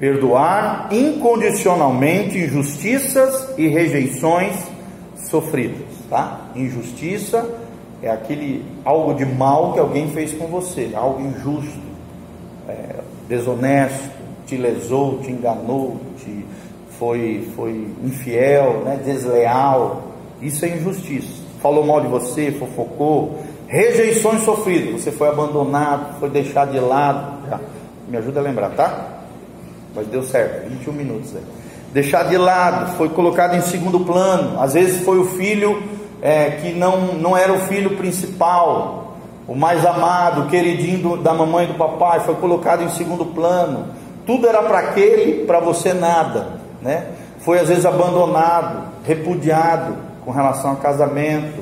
Perdoar incondicionalmente injustiças e rejeições sofridas, tá? Injustiça é aquele algo de mal que alguém fez com você, algo injusto, é, desonesto, te lesou, te enganou, te foi, foi infiel, né, desleal. Isso é injustiça. Falou mal de você, fofocou, rejeições sofridas. Você foi abandonado, foi deixado de lado. Me ajuda a lembrar, tá? Mas deu certo, 21 minutos aí. Deixado de lado, foi colocado em segundo plano. Às vezes foi o filho é, que não, não era o filho principal, o mais amado, o queridinho da mamãe e do papai, foi colocado em segundo plano. Tudo era para aquele, para você nada, né? Foi às vezes abandonado, repudiado com relação a casamento,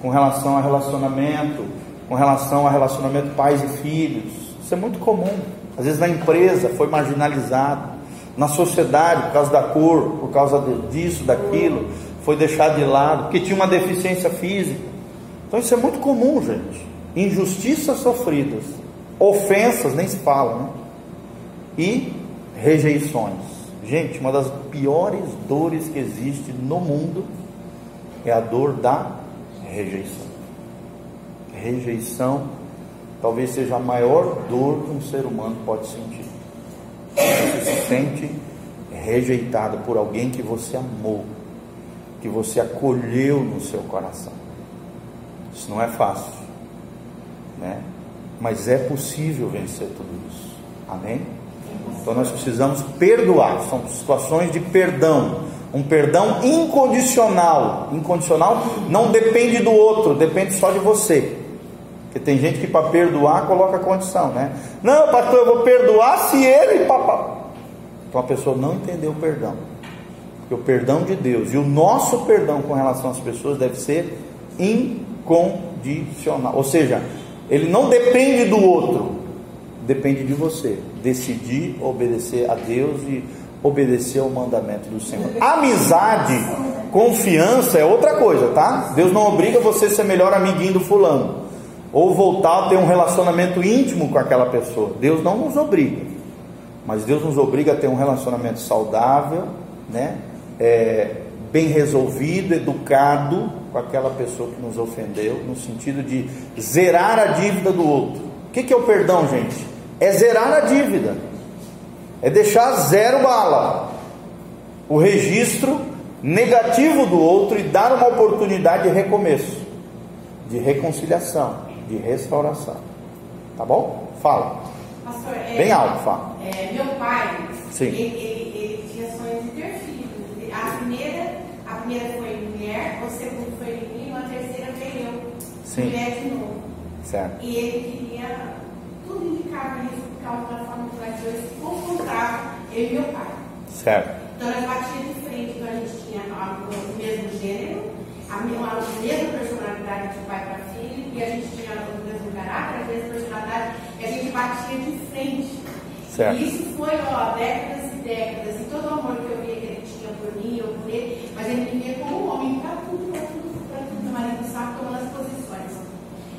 com relação a relacionamento, com relação a relacionamento pais e filhos. Isso é muito comum. Às vezes na empresa foi marginalizado, na sociedade por causa da cor, por causa disso, daquilo foi deixado de lado, porque tinha uma deficiência física. Então isso é muito comum, gente. Injustiças sofridas, ofensas, nem se fala, né? E rejeições. Gente, uma das piores dores que existe no mundo é a dor da rejeição. Rejeição talvez seja a maior dor que um ser humano pode sentir. Você se sente rejeitado por alguém que você amou, que você acolheu no seu coração. Isso não é fácil, né? Mas é possível vencer tudo isso. Amém? Então nós precisamos perdoar. São situações de perdão, um perdão incondicional. Incondicional não depende do outro, depende só de você. Porque tem gente que para perdoar coloca condição, né? Não, pastor, eu vou perdoar se ele. Então a pessoa não entendeu o perdão. Porque o perdão de Deus e o nosso perdão com relação às pessoas deve ser incondicional. Ou seja, ele não depende do outro, depende de você. Decidir obedecer a Deus e obedecer ao mandamento do Senhor. Amizade, confiança é outra coisa, tá? Deus não obriga você a ser melhor amiguinho do fulano ou voltar a ter um relacionamento íntimo com aquela pessoa. Deus não nos obriga, mas Deus nos obriga a ter um relacionamento saudável, né? é, bem resolvido, educado com aquela pessoa que nos ofendeu, no sentido de zerar a dívida do outro. O que, que é o perdão, gente? É zerar a dívida, é deixar zero bala, o registro negativo do outro e dar uma oportunidade de recomeço, de reconciliação, de restauração. Tá bom? Fala. Pastor, é, Bem alto, fala. É, meu pai, Sim. Ele, ele, ele tinha sonho de ter filhos. A primeira, a primeira foi mulher, a segunda foi menino, a terceira veio eu, Sim. mulher de novo. Certo. E ele queria, tudo indicava isso por causa da forma que nós dois se confrontavam, eu e meu pai. Certo. Então nós batíamos de frente, então a gente tinha a- o mesmo gênero, a mesma, a mesma personalidade de pai para filho, e a gente tinha o mesmo caráter, a mesma personalidade, e a gente batia de frente. Certo. E isso foi, ó, décadas e décadas, e todo o amor que eu via que ele tinha por mim, eu por ele, mas ele me via como um homem para tudo, para tudo, para tudo, meu marido sabe tomando as posições.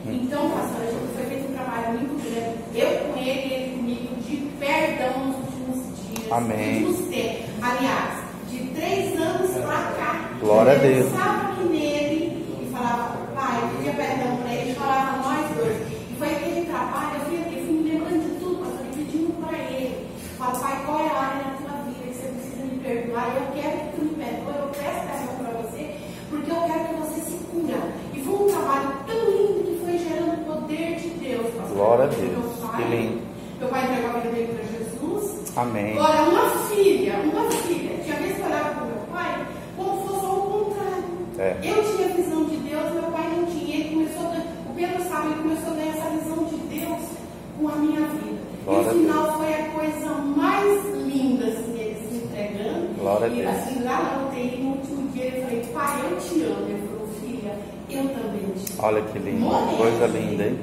Então, pastor, a gente foi feito um trabalho muito grande, eu com ele e ele comigo, de perdão nos últimos dias, Amém. nos últimos tempos. Aliás, de três anos para cá, Glória a eu Deus. pensava aqui nele e falava, pai, eu pedia perdão para ele, falava nós dois. E foi aquele trabalho, eu fui, eu fui me lembrando de tudo, pastor, e pedindo para ele. Fala, pai, qual é a área da tua vida que você precisa me perdoar? Eu quero que tu me perdoe, eu peço perdão para você, porque eu quero que você se cura. E foi um trabalho tão lindo que foi gerando o poder de Deus, pastor. Glória a Meu Deus. pai- Que lindo. Meu pai entregou a vida dele para Jesus. Amém. Agora, uma filha, tinha vez que eu olhava para o meu pai como fosse ao contrário. É. Eu tinha a visão de Deus, meu pai não tinha. Ele começou a, o Pedro sabe, ele começou a ganhar essa visão de Deus com a minha vida. Glória a e o final foi a coisa mais linda, assim, ele se entregando. Glória a e assim, lá na UTI, no último dia, eu falei, pai, eu te amo. Ele falou, filha, eu também te amo. Olha que lindo. Morrendo. Coisa linda, hein?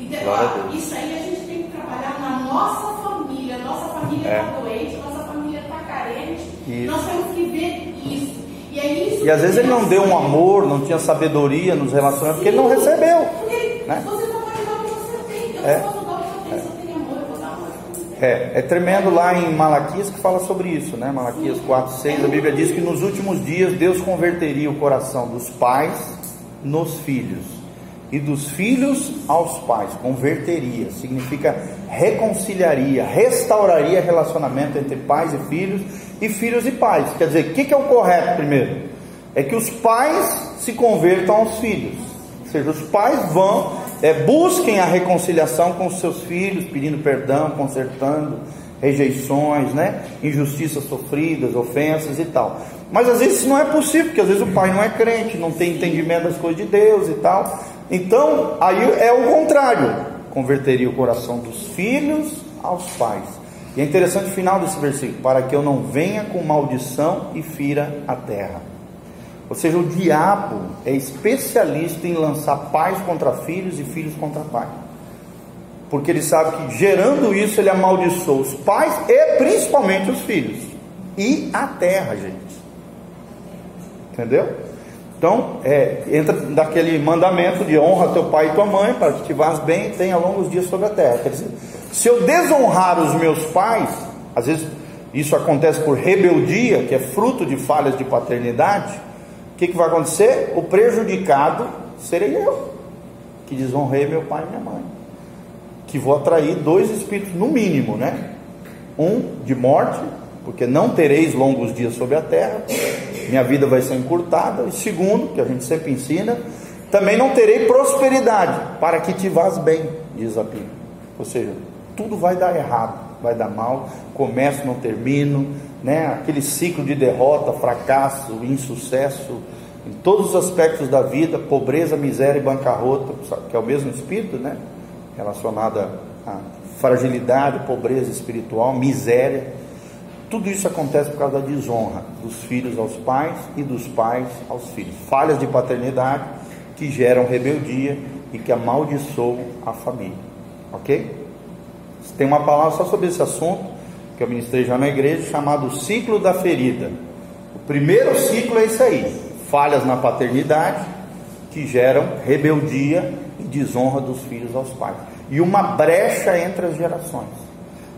Então, ó, isso aí a gente tem que trabalhar na nossa família. Nossa família É. está doente, nossa família está carente. Isso. Nós temos que ver isso. E é isso E às vezes ele não deu um amor, não tinha sabedoria nos relacionamentos, porque ele não recebeu. Porque né? você pode dar o que você tem. Eu É. não posso dar o que eu tenho, se eu tenho amor, eu vou dar amor. É, é tremendo lá em Malaquias que fala sobre isso, né? Malaquias 4, 6, a Bíblia diz que nos últimos dias Deus converteria o coração dos pais nos filhos e dos filhos aos pais. Converteria, significa reconciliaria, restauraria relacionamento entre pais e filhos e filhos e pais. Quer dizer, o que, que é o correto primeiro? É que os pais se convertam aos filhos. Ou seja, os pais vão, é, busquem a reconciliação com os seus filhos, pedindo perdão, consertando rejeições, né? injustiças sofridas, ofensas e tal. Mas às vezes isso não é possível, porque às vezes o pai não é crente, não tem entendimento das coisas de Deus e tal. Então, aí é o contrário. Converteria o coração dos filhos aos pais. E é interessante o final desse versículo: para que eu não venha com maldição e fira a terra. Ou seja, o diabo é especialista em lançar pais contra filhos e filhos contra pais. Porque ele sabe que gerando isso ele amaldiçoa os pais e principalmente os filhos. E a terra, gente. Entendeu? Então, é, entra daquele mandamento de honra teu pai e tua mãe, para que te vás bem e tenha longos dias sobre a terra. Quer dizer, se eu desonrar os meus pais, às vezes isso acontece por rebeldia, que é fruto de falhas de paternidade, o que, que vai acontecer? O prejudicado serei eu, que desonrei meu pai e minha mãe. Que vou atrair dois espíritos, no mínimo, né? Um de morte, porque não tereis longos dias sobre a terra, minha vida vai ser encurtada. E segundo, que a gente sempre ensina, também não terei prosperidade, para que te vás bem, diz a Bíblia. Ou seja, tudo vai dar errado, vai dar mal, começo, não termino, né? aquele ciclo de derrota, fracasso, insucesso, em todos os aspectos da vida, pobreza, miséria e bancarrota, que é o mesmo espírito, né? relacionada à fragilidade, pobreza espiritual, miséria. Tudo isso acontece por causa da desonra dos filhos aos pais e dos pais aos filhos. Falhas de paternidade que geram rebeldia e que amaldiçoam a família. Ok? Tem uma palavra só sobre esse assunto que eu ministrei já na igreja, chamado ciclo da ferida. O primeiro ciclo é isso aí: falhas na paternidade que geram rebeldia e desonra dos filhos aos pais, e uma brecha entre as gerações.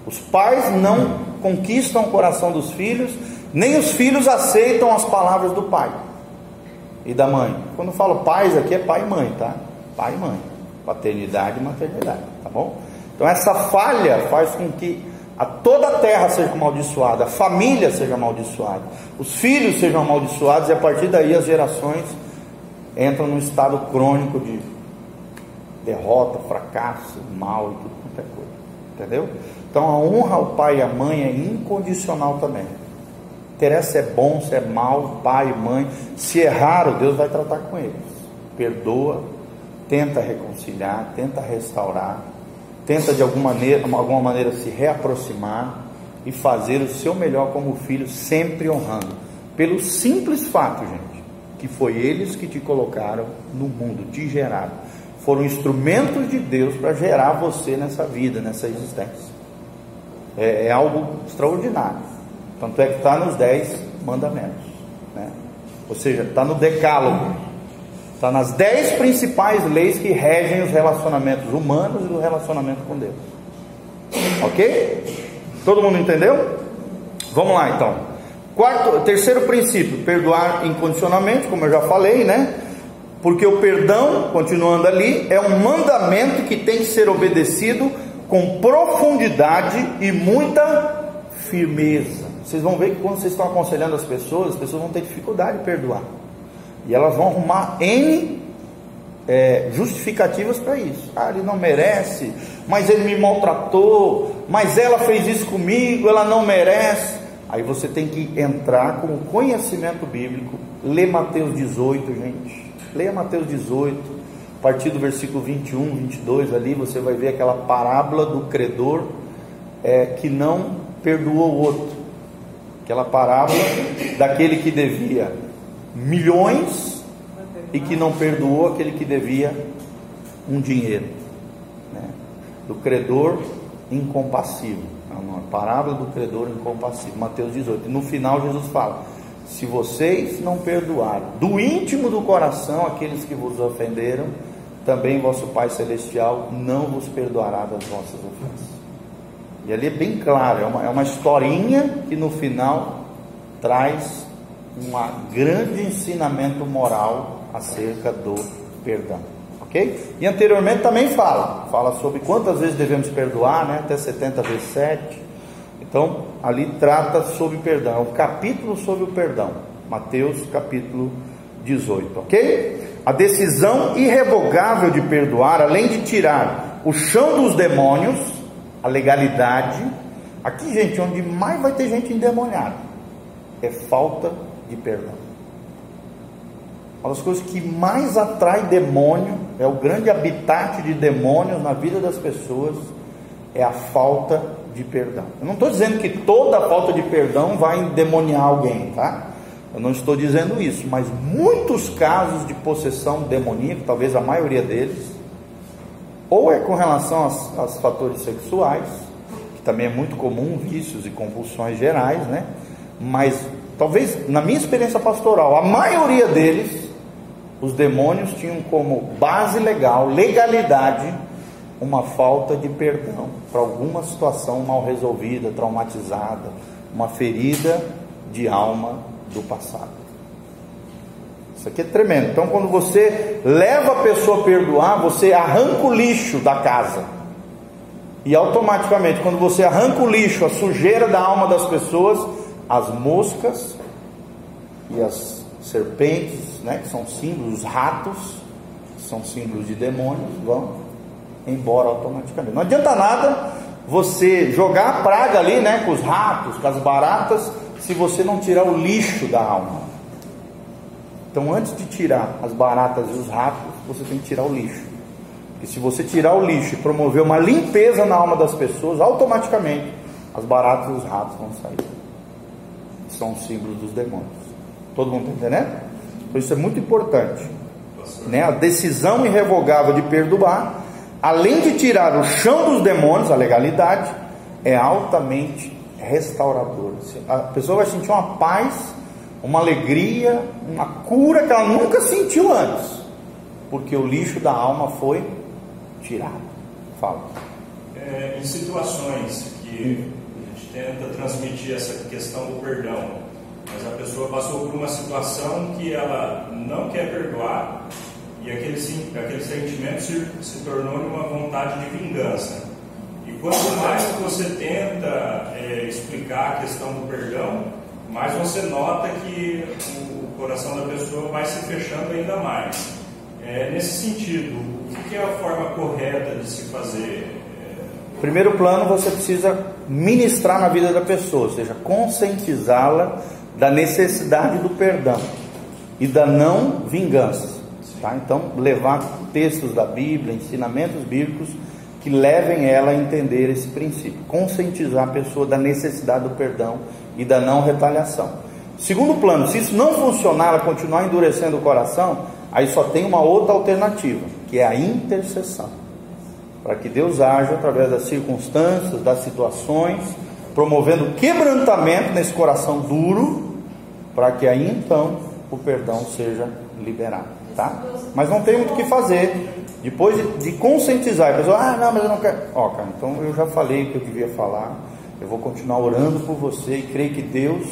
Os pais não conquistam o coração dos filhos, nem os filhos aceitam as palavras do pai e da mãe. Quando eu falo pais aqui é pai e mãe, tá? Pai e mãe, paternidade e maternidade, tá bom? Então essa falha faz com que a toda a terra seja amaldiçoada, a família seja amaldiçoada, os filhos sejam amaldiçoados e a partir daí as gerações entram num estado crônico de derrota, fracasso, mal e tudo quanto é coisa. Entendeu? Então a honra ao pai e à mãe é incondicional também. Interessa se é bom, se é mal, pai e mãe. Se erraram, Deus vai tratar com eles. Perdoa, tenta reconciliar, tenta restaurar tenta de alguma maneira, alguma maneira se reaproximar e fazer o seu melhor como filho, sempre honrando. Pelo simples fato, gente, que foi eles que te colocaram no mundo, te geraram. Foram instrumentos de Deus para gerar você nessa vida, nessa existência. É, é algo extraordinário. Tanto é que está nos dez mandamentos. Né? Ou seja, está no decálogo. Está nas dez principais leis que regem os relacionamentos humanos e o relacionamento com Deus. Ok? Todo mundo entendeu? Vamos lá então. Quarto, terceiro princípio, perdoar incondicionalmente, como eu já falei, né? Porque o perdão, continuando ali, é um mandamento que tem que ser obedecido com profundidade e muita firmeza. Vocês vão ver que quando vocês estão aconselhando as pessoas, as pessoas vão ter dificuldade de perdoar. E elas vão arrumar N é, justificativas para isso. Ah, ele não merece, mas ele me maltratou, mas ela fez isso comigo, ela não merece. Aí você tem que entrar com o conhecimento bíblico, ler Mateus 18, gente. Leia Mateus 18, a partir do versículo 21, 22 ali, você vai ver aquela parábola do credor é, que não perdoou o outro. Aquela parábola daquele que devia milhões e que não perdoou aquele que devia um dinheiro. Né? Do credor incompassivo. É parábola do credor incompassivo. Mateus 18. E no final Jesus fala: Se vocês não perdoarem do íntimo do coração aqueles que vos ofenderam, também vosso Pai Celestial não vos perdoará das vossas ofensas. E ali é bem claro, é uma, é uma historinha que no final traz um grande ensinamento moral acerca do perdão. Ok? E anteriormente também fala, fala sobre quantas vezes devemos perdoar, né? até 70 vezes 7. Então, ali trata sobre perdão, é um capítulo sobre o perdão. Mateus capítulo 18, ok? A decisão irrevogável de perdoar, além de tirar o chão dos demônios, a legalidade. Aqui, gente, onde mais vai ter gente endemoniada é falta de perdão. Uma das coisas que mais atrai demônio, é o grande habitat de demônios na vida das pessoas, é a falta de perdão. Eu não estou dizendo que toda falta de perdão vai endemoniar alguém, tá? Eu não estou dizendo isso, mas muitos casos de possessão demoníaca, talvez a maioria deles, ou é com relação aos, aos fatores sexuais, que também é muito comum, vícios e compulsões gerais, né? Mas talvez na minha experiência pastoral, a maioria deles, os demônios tinham como base legal, legalidade, uma falta de perdão para alguma situação mal resolvida, traumatizada, uma ferida de alma do passado. Isso aqui é tremendo. Então, quando você leva a pessoa a perdoar, você arranca o lixo da casa. E automaticamente, quando você arranca o lixo, a sujeira da alma das pessoas, as moscas e as serpentes, né, que são símbolos, os ratos, que são símbolos de demônios, vão embora automaticamente. Não adianta nada você jogar a praga ali, né, com os ratos, com as baratas, se você não tirar o lixo da alma. Então, antes de tirar as baratas e os ratos, você tem que tirar o lixo. Porque se você tirar o lixo e promover uma limpeza na alma das pessoas, automaticamente as baratas e os ratos vão sair. São símbolos dos demônios. Todo mundo está entendendo? Então, isso é muito importante. Né? A decisão irrevogável de perdoar, além de tirar o chão dos demônios, a legalidade, é altamente restauradora. A pessoa vai sentir uma paz uma alegria, uma cura que ela nunca sentiu antes, porque o lixo da alma foi tirado. Fala. É, em situações que tenta transmitir essa questão do perdão, mas a pessoa passou por uma situação que ela não quer perdoar e aquele, aquele sentimento se, se tornou uma vontade de vingança. E quanto mais você tenta é, explicar a questão do perdão, mas você nota que o coração da pessoa vai se fechando ainda mais. É, nesse sentido, o que é a forma correta de se fazer? Primeiro plano, você precisa ministrar na vida da pessoa, ou seja, conscientizá-la da necessidade do perdão e da não vingança. Tá? Então, levar textos da Bíblia, ensinamentos bíblicos que levem ela a entender esse princípio, conscientizar a pessoa da necessidade do perdão e da não retaliação. Segundo plano, se isso não funcionar, ela continuar endurecendo o coração, aí só tem uma outra alternativa, que é a intercessão. Para que Deus age através das circunstâncias, das situações, promovendo quebrantamento nesse coração duro, para que aí então o perdão seja liberado, tá? Mas não tem muito o que fazer. Depois de, de conscientizar, a pessoa, ah, não, mas eu não quero. Ó, cara, então eu já falei o que eu devia falar eu vou continuar orando por você e creio que Deus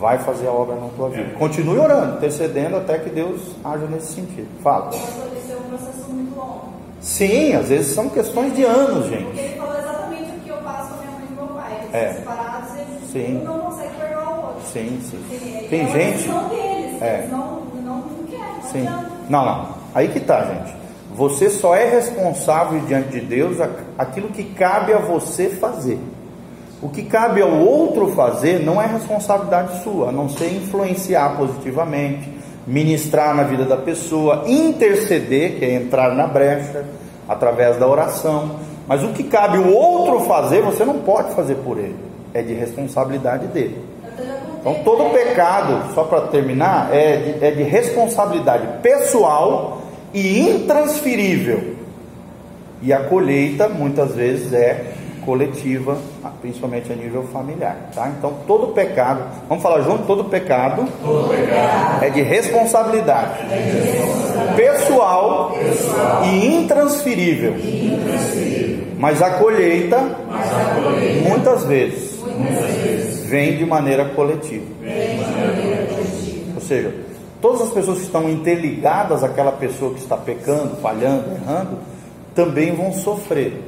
vai fazer a obra na tua vida. Continue orando, intercedendo até que Deus haja nesse sentido. Fala. Mas é um processo muito longo. Sim, às vezes são questões de anos, gente. Porque ele falou exatamente o que eu passo com a minha mãe e meu pai. Eles é. separados e sim. não consegue perdoar o outro. Sim, sim. sim. Tem é gente. Deles. É. Eles não, não, não querem. Sim. Não, não. Aí que tá, gente. Você só é responsável diante de Deus aquilo que cabe a você fazer. O que cabe ao outro fazer não é responsabilidade sua, a não ser influenciar positivamente, ministrar na vida da pessoa, interceder, que é entrar na brecha, através da oração. Mas o que cabe o outro fazer, você não pode fazer por ele, é de responsabilidade dele. Então, todo pecado, só para terminar, é de, é de responsabilidade pessoal e intransferível. E a colheita, muitas vezes, é coletiva, principalmente a nível familiar, tá? Então todo pecado, vamos falar junto, todo pecado, todo pecado é de responsabilidade, é de responsabilidade. Pessoal, pessoal, e intransferível. intransferível. Mas a colheita, Mas a colheita, muitas vezes, muitas vezes, vem de maneira coletiva. vem de maneira coletiva. Ou seja, todas as pessoas que estão interligadas àquela pessoa que está pecando, falhando, errando, também vão sofrer,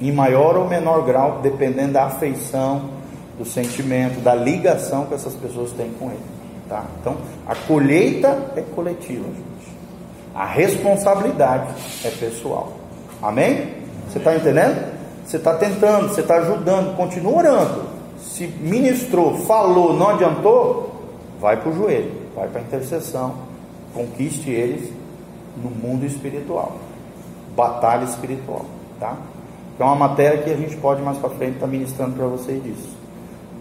em maior ou menor grau, dependendo da afeição, do sentimento, da ligação que essas pessoas têm com ele. Tá? Então, a colheita é coletiva, gente. A responsabilidade é pessoal. Amém? Você está entendendo? Você está tentando, você está ajudando, continua orando. Se ministrou, falou, não adiantou, vai para o joelho, vai para a intercessão, conquiste eles no mundo espiritual, batalha espiritual, tá? É uma matéria que a gente pode mais para frente estar tá ministrando para vocês disso.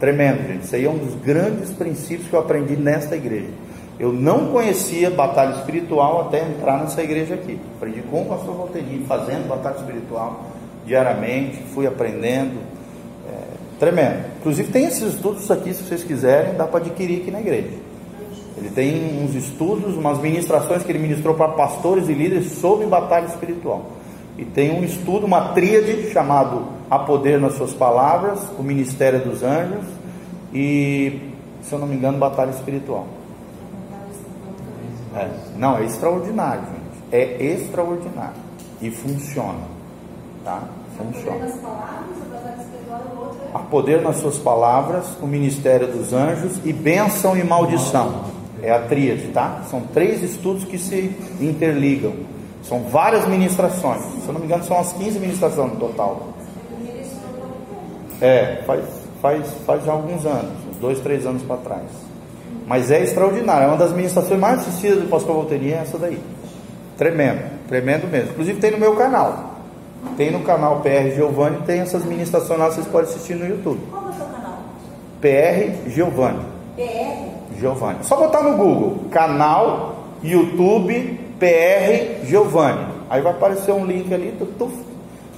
Tremendo, gente. Isso aí é um dos grandes princípios que eu aprendi nesta igreja. Eu não conhecia batalha espiritual até entrar nessa igreja aqui. Aprendi com o pastor Valteri, fazendo batalha espiritual diariamente, fui aprendendo. É, tremendo. Inclusive tem esses estudos aqui, se vocês quiserem, dá para adquirir aqui na igreja. Ele tem uns estudos, umas ministrações que ele ministrou para pastores e líderes sobre batalha espiritual. E tem um estudo, uma tríade chamado A Poder nas Suas Palavras, o Ministério dos Anjos e, se eu não me engano, Batalha Espiritual. É, não, é extraordinário, gente. É extraordinário. E funciona. Tá? Funciona. A poder nas suas palavras, o ministério dos anjos e bênção e maldição. É a tríade, tá? São três estudos que se interligam. São várias ministrações. Se eu não me engano, são as 15 ministrações no total. É, faz, faz, faz já alguns anos, uns dois, três anos para trás. Mas é extraordinário, é uma das ministrações mais assistidas do Pastor Volteirinha, é essa daí. Tremendo, tremendo mesmo. Inclusive tem no meu canal. Tem no canal PR Giovanni, tem essas ministrações lá, vocês podem assistir no YouTube. Qual é o seu canal? PR Giovanni. PR? Giovanni. Só botar no Google, canal YouTube PR Giovanni. Aí vai aparecer um link ali, tu, tu,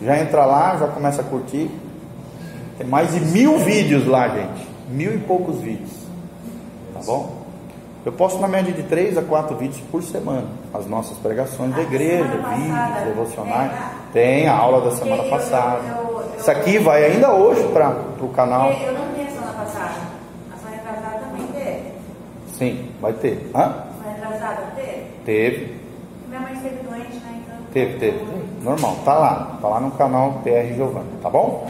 já entra lá, já começa a curtir. Tem mais de mil vídeos lá, gente. Mil e poucos vídeos. Tá bom? Eu posto na média de 3 a 4 vídeos por semana. As nossas pregações da igreja, vídeos, devocionais. Tem a aula da semana passada. Isso aqui vai ainda hoje para o canal. Eu não tenho a semana passada. A semana retrasada também teve. Sim, vai ter. Hã? Semana retrasada teve. Teve, Minha mãe esteve doente, né? Então. teve, teve. Normal, tá lá. Tá lá no canal PR Giovanni, tá bom?